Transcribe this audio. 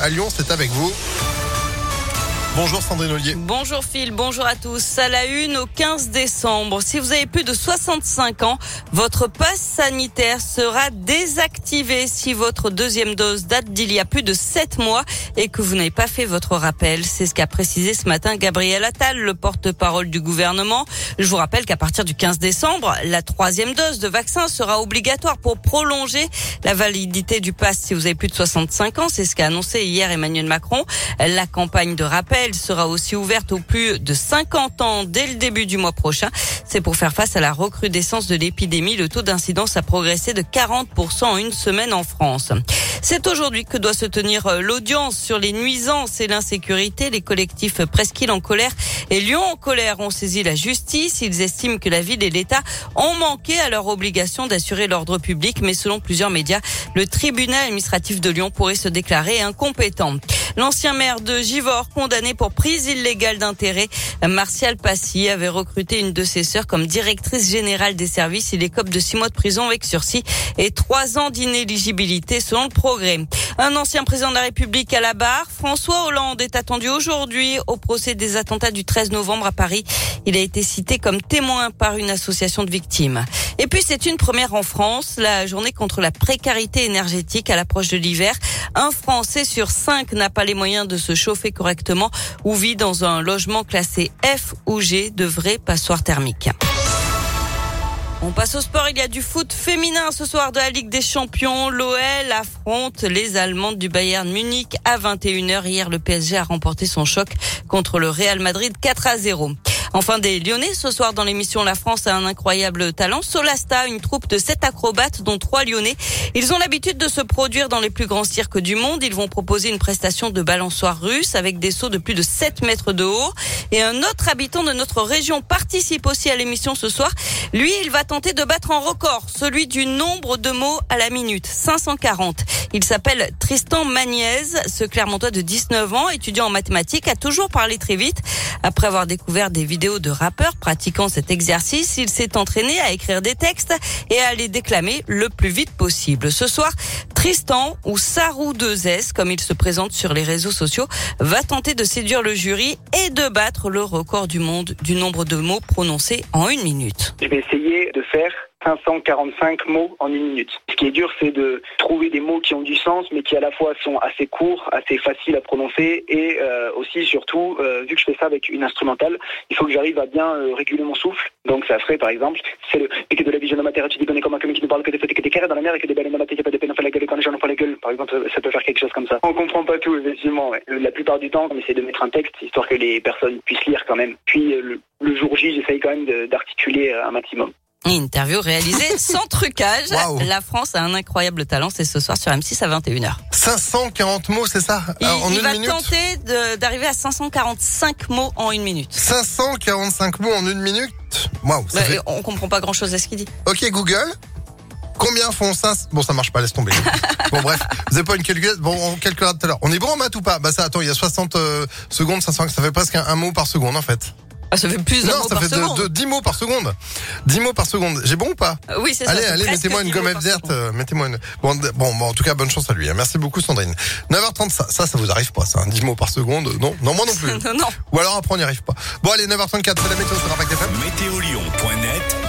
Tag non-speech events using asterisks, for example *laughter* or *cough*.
à Lyon, c'est avec vous. Bonjour Sandrine Ollier. Bonjour Phil, bonjour à tous. À la une au 15 décembre, si vous avez plus de 65 ans, votre passe sanitaire sera désactivé si votre deuxième dose date d'il y a plus de 7 mois et que vous n'avez pas fait votre rappel. C'est ce qu'a précisé ce matin Gabriel Attal, le porte-parole du gouvernement. Je vous rappelle qu'à partir du 15 décembre, la troisième dose de vaccin sera obligatoire pour prolonger la validité du pass si vous avez plus de 65 ans. C'est ce qu'a annoncé hier Emmanuel Macron. La campagne de rappel elle sera aussi ouverte aux plus de 50 ans dès le début du mois prochain. C'est pour faire face à la recrudescence de l'épidémie. Le taux d'incidence a progressé de 40% en une semaine en France. C'est aujourd'hui que doit se tenir euh, l'audience sur les nuisances et l'insécurité. Les collectifs Presqu'île en colère et Lyon en colère ont saisi la justice. Ils estiment que la ville et l'État ont manqué à leur obligation d'assurer l'ordre public. Mais selon plusieurs médias, le tribunal administratif de Lyon pourrait se déclarer incompétent. L'ancien maire de Givors, condamné pour prise illégale d'intérêt, Martial Passy, avait recruté une de ses sœurs comme directrice générale des services. Il écope de six mois de prison avec sursis et trois ans d'inéligibilité selon le progrès. Un ancien président de la République à la barre, François Hollande, est attendu aujourd'hui au procès des attentats du 13 novembre à Paris. Il a été cité comme témoin par une association de victimes. Et puis c'est une première en France, la journée contre la précarité énergétique à l'approche de l'hiver. Un Français sur cinq n'a pas les moyens de se chauffer correctement ou vit dans un logement classé F ou G de vraies passoires thermiques. On passe au sport. Il y a du foot féminin ce soir de la Ligue des Champions. L'OL affronte les Allemandes du Bayern Munich à 21h. Hier, le PSG a remporté son choc contre le Real Madrid 4 à 0. Enfin, des Lyonnais ce soir dans l'émission La France a un incroyable talent. Solasta, une troupe de sept acrobates, dont trois Lyonnais. Ils ont l'habitude de se produire dans les plus grands cirques du monde. Ils vont proposer une prestation de balançoire russe avec des sauts de plus de 7 mètres de haut. Et un autre habitant de notre région participe aussi à l'émission ce soir. Lui, il va tenter de battre un record, celui du nombre de mots à la minute, 540. Il s'appelle Tristan Magniez, ce Clermontois de 19 ans, étudiant en mathématiques, a toujours parlé très vite. Après avoir découvert des vidéos de rappeurs pratiquant cet exercice, il s'est entraîné à écrire des textes et à les déclamer le plus vite possible. Ce soir, Tristan, ou Sarou 2S, comme il se présente sur les réseaux sociaux, va tenter de séduire le jury et de battre le record du monde du nombre de mots prononcés en une minute. Je vais essayer de faire 545 mots en une minute. Ce qui est dur, c'est de trouver des mots qui ont du sens, mais qui à la fois sont assez courts, assez faciles à prononcer, et euh, aussi, surtout, euh, vu que je fais ça avec une instrumentale, il faut que j'arrive à bien euh, réguler mon souffle. Donc ça serait, par exemple, c'est le et que de la vision de matière, tu dis comme un comique qui ne parle que des fautes et que des carrés dans la mer et que des baleines dans la tête, pas de peine, on fait la gueule quand les gens n'ont pas la gueule. Par exemple, ça peut faire quelque chose comme ça. On comprend pas tout, effectivement. Ouais. La plupart du temps, on essaie de mettre un texte, histoire que les personnes puissent lire quand même. Puis le, le jour J, j'essaye quand même d'articuler un maximum. Interview réalisée *laughs* sans trucage. La France a un incroyable talent. C'est ce soir sur M6 à 21h. 540 mots, c'est ça Il, en il va tenter d'arriver à 545 mots en une minute. 545 mots en une minute? Waouh. Bah, fait... On comprend pas grand chose à ce qu'il dit. Ok Google. Combien font ça? Bon, ça marche pas, laisse tomber. *laughs* bon, bref, vous avez pas une calculette Bon, on calculera tout à l'heure. On est bon en maths ou pas? Bah ça, attends, il y a 60 euh, secondes, ça, ça fait presque un mot par seconde en fait. Ah, ça fait plus Non, ça fait de, 10 mots par seconde. 10 mots par seconde. J'ai bon ou pas? Oui, c'est ça. Allez, allez, mettez-moi une gommette verte. Euh, mettez-moi une. Bon, bon, bon, en tout cas, bonne chance à lui. Hein. Merci beaucoup, Sandrine. 9h30, ça, ça, ça vous arrive pas, ça. 10 hein. mots par seconde. Non, non, moi non plus. *laughs* non, non. Ou alors après, on n'y arrive pas. Bon, allez, 9h34, c'est la météo sur Impact FM. Météolion.net